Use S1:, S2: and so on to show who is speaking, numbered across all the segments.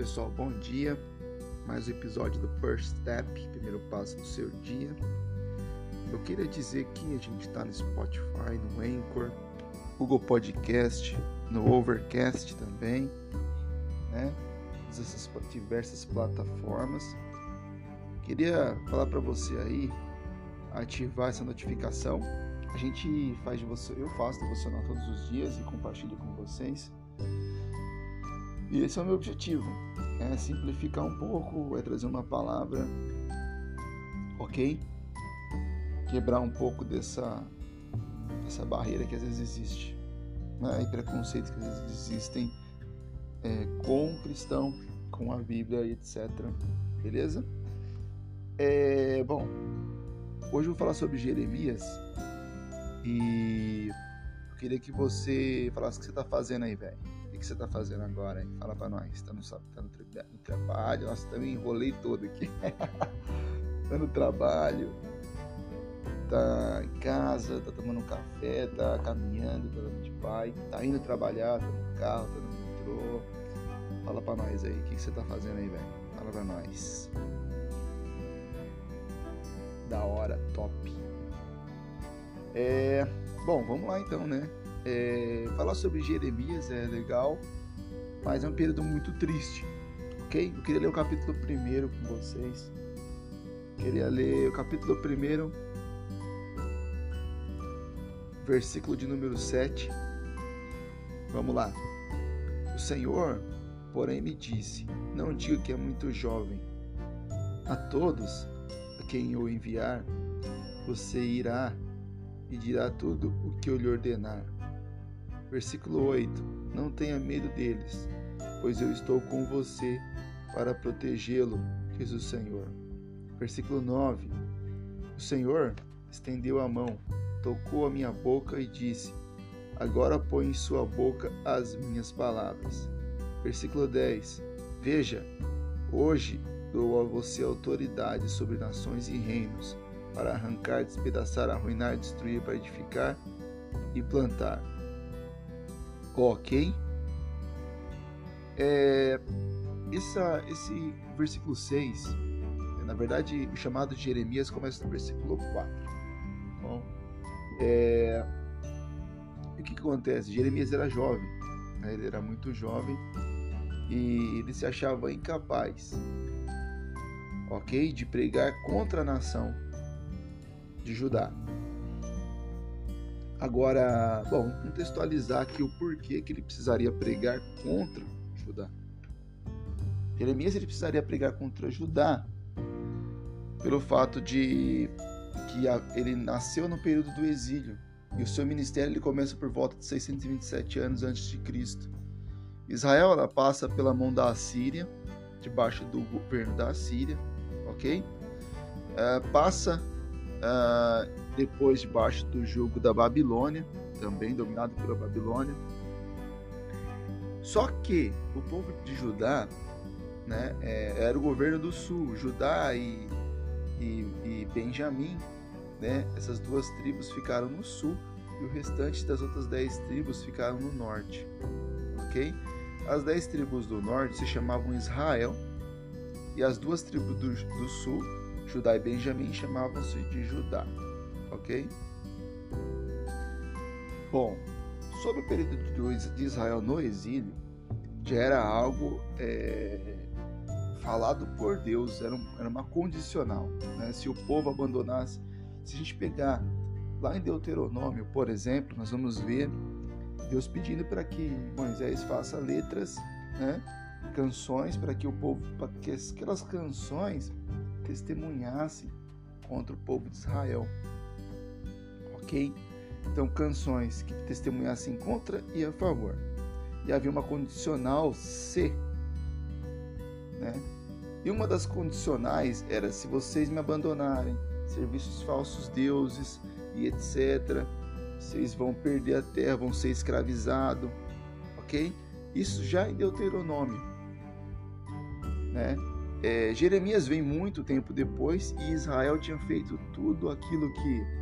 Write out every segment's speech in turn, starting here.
S1: pessoal, bom dia. Mais um episódio do First Step, primeiro passo do seu dia. Eu queria dizer que a gente está no Spotify, no Anchor, Google Podcast, no Overcast também, né? Essas diversas plataformas. Queria falar para você aí ativar essa notificação. A gente faz de você, eu faço devocional todos os dias e compartilho com vocês. E esse é o meu objetivo, é simplificar um pouco, é trazer uma palavra, ok? Quebrar um pouco dessa, dessa barreira que às vezes existe, né? e preconceitos que às vezes existem é, com o cristão, com a Bíblia, etc. Beleza? É, bom, hoje eu vou falar sobre Jeremias e eu queria que você falasse o que você está fazendo aí, velho que você tá fazendo agora? Hein? Fala para nós. Tá no, tá no, no trabalho? Nossa, também enrolei todo aqui. tá no trabalho, tá em casa, tá tomando um café, tá caminhando, tá dando de pai, tá indo trabalhar, tá no carro, tá no metrô. Fala pra nós aí, o que, que você tá fazendo aí, velho? Fala pra nós. Da hora, top. É. Bom, vamos lá então, né? É, falar sobre Jeremias é legal, mas é um período muito triste, ok? Eu queria ler o capítulo primeiro com vocês. Queria ler o capítulo primeiro, versículo de número 7. Vamos lá. O Senhor, porém, me disse: Não diga que é muito jovem. A todos a quem eu enviar, você irá e dirá tudo o que eu lhe ordenar. Versículo 8: Não tenha medo deles, pois eu estou com você para protegê-lo, diz o Senhor. Versículo 9: O Senhor estendeu a mão, tocou a minha boca e disse: Agora põe em sua boca as minhas palavras. Versículo 10: Veja, hoje dou a você autoridade sobre nações e reinos, para arrancar, despedaçar, arruinar, destruir, para edificar e plantar ok? É, essa, esse versículo 6, na verdade, o chamado de Jeremias começa no versículo 4. Bom, é, o que, que acontece? Jeremias era jovem, né? ele era muito jovem e ele se achava incapaz, ok? De pregar contra a nação de Judá. Agora, bom, contextualizar aqui o porquê que ele precisaria pregar contra Judá. Jeremias ele precisaria pregar contra Judá pelo fato de que ele nasceu no período do exílio e o seu ministério ele começa por volta de 627 anos antes de Cristo. Israel ela passa pela mão da Assíria, debaixo do governo da Assíria, ok? Uh, passa uh, depois debaixo do jugo da Babilônia, também dominado pela Babilônia. Só que o povo de Judá né, é, era o governo do sul, Judá e, e, e Benjamim, né, essas duas tribos ficaram no sul e o restante das outras dez tribos ficaram no norte, ok? As dez tribos do norte se chamavam Israel e as duas tribos do, do sul, Judá e Benjamim, chamavam-se de Judá ok? Bom, sobre o período de Israel no exílio, já era algo é, falado por Deus, era, um, era uma condicional. Né? Se o povo abandonasse, se a gente pegar lá em Deuteronômio, por exemplo, nós vamos ver Deus pedindo para que Moisés faça letras, né? canções, para que o povo, para que aquelas canções testemunhassem contra o povo de Israel Então, canções que testemunhassem contra e a favor. E havia uma condicional C, né? E uma das condicionais era se vocês me abandonarem, serviços falsos deuses e etc. Vocês vão perder a terra, vão ser escravizados, ok? Isso já em Deuteronômio, né? É, Jeremias vem muito tempo depois e Israel tinha feito tudo aquilo que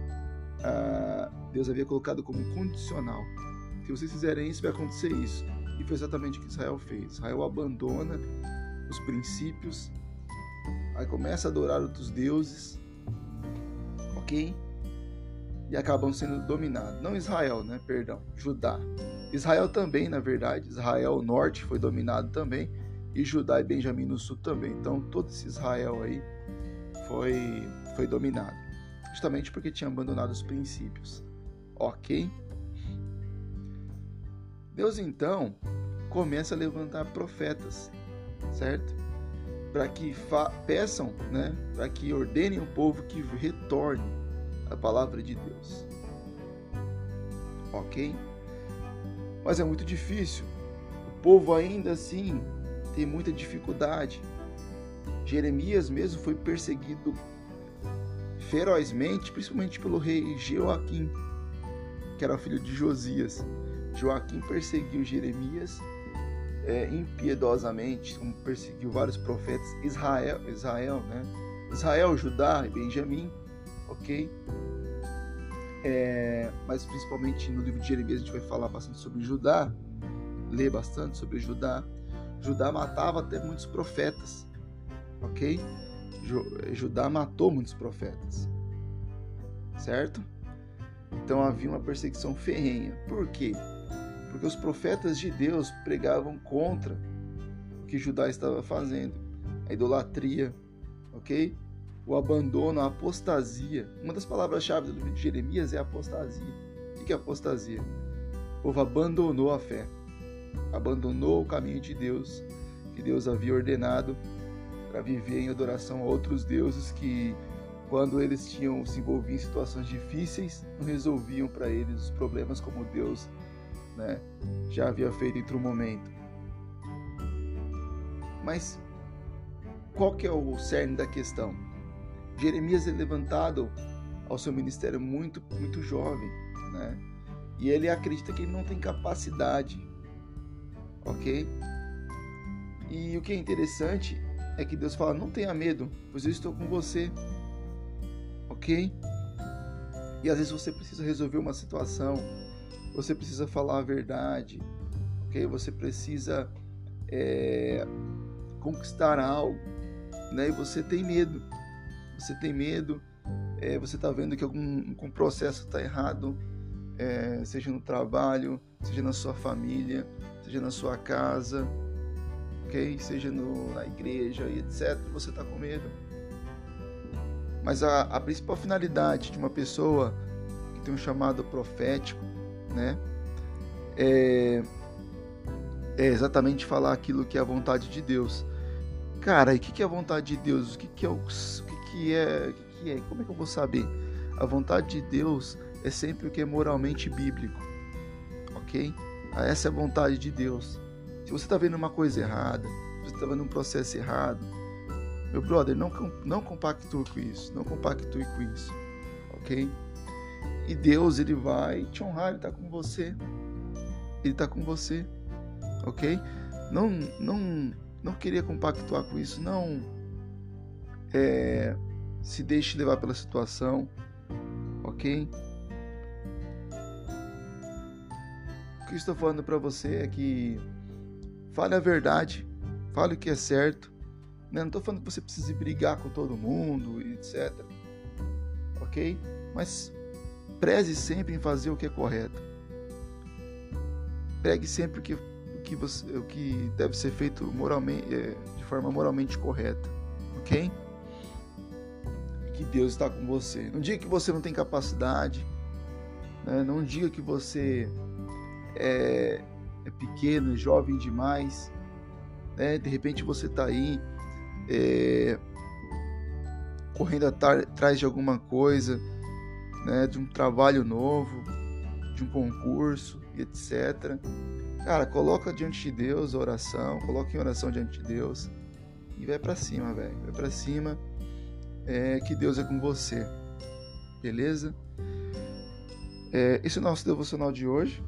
S1: ah, Deus havia colocado como condicional. Se vocês fizerem isso, vai acontecer isso. E foi exatamente o que Israel fez. Israel abandona os princípios, aí começa a adorar outros deuses, ok? E acabam sendo dominados. Não Israel, né? Perdão, Judá. Israel também, na verdade, Israel norte foi dominado também, e Judá e Benjamim no sul também. Então todo esse Israel aí foi, foi dominado, justamente porque tinha abandonado os princípios. Ok? Deus então começa a levantar profetas, certo? Para que peçam, né? Para que ordenem o povo que retorne a palavra de Deus. Ok? Mas é muito difícil. O povo ainda assim tem muita dificuldade. Jeremias mesmo foi perseguido ferozmente, principalmente pelo rei Joaquim, que era filho de Josias. Joaquim perseguiu Jeremias é, impiedosamente, como perseguiu vários profetas, Israel, Israel, né? Israel, Judá e Benjamim, ok? É, mas principalmente no livro de Jeremias a gente vai falar bastante sobre Judá, ler bastante sobre Judá. Judá matava até muitos profetas, ok? Judá matou muitos profetas, certo? Então havia uma perseguição ferrenha. Por quê? Porque os profetas de Deus pregavam contra o que Judá estava fazendo, a idolatria, ok? O abandono, a apostasia. Uma das palavras-chave do livro de Jeremias é apostasia. O que é apostasia? O povo abandonou a fé, abandonou o caminho de Deus, que Deus havia ordenado para viver em adoração a outros deuses que, quando eles tinham se envolvido em situações difíceis, não resolviam para eles os problemas como Deus né, já havia feito em outro momento. Mas qual que é o cerne da questão? Jeremias é levantado ao seu ministério muito, muito jovem, né? E ele acredita que ele não tem capacidade, ok? E o que é interessante é que Deus fala: não tenha medo, pois eu estou com você, ok? E às vezes você precisa resolver uma situação, você precisa falar a verdade, ok? Você precisa é, conquistar algo, né? E você tem medo, você tem medo, é, você está vendo que algum, algum processo está errado, é, seja no trabalho, seja na sua família, seja na sua casa, ok? Seja no, na igreja e etc. Você está com medo. Mas a, a principal finalidade de uma pessoa que tem um chamado profético né? É, é exatamente falar aquilo que é a vontade de Deus. Cara, e o que, que é a vontade de Deus? O que, que é o, o que, é? O que, é? Como é que eu vou saber? A vontade de Deus é sempre o que é moralmente bíblico, ok? Essa é a vontade de Deus. Se você está vendo uma coisa errada, se você está vendo um processo errado, meu brother, não, não compactue com isso, não compactue com isso, ok? E Deus, ele vai te honrar, ele está com você. Ele está com você. OK? Não não não queria compactuar com isso, não é, se deixe levar pela situação. OK? O que eu estou falando para você é que fale a verdade, fale o que é certo. Né? Não estou falando que você precise brigar com todo mundo, etc. Ok? Mas Preze sempre em fazer o que é correto. Pregue sempre o que, o que, você, o que deve ser feito moralmente, é, de forma moralmente correta. Ok? Que Deus está com você. Não diga que você não tem capacidade. Né? Não diga que você é, é pequeno, jovem demais. Né? De repente você está aí é, correndo atrás de alguma coisa né, de um trabalho novo, de um concurso, etc. Cara, coloca diante de Deus a oração, coloca em oração diante de Deus e vai para cima, velho. Vai para cima, é, que Deus é com você. Beleza? É, esse é o nosso devocional de hoje.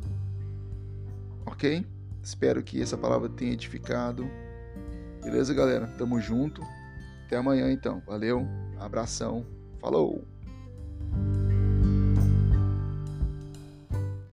S1: Ok? Espero que essa palavra tenha edificado. Beleza, galera? Tamo junto. Até amanhã, então. Valeu. Abração. Falou.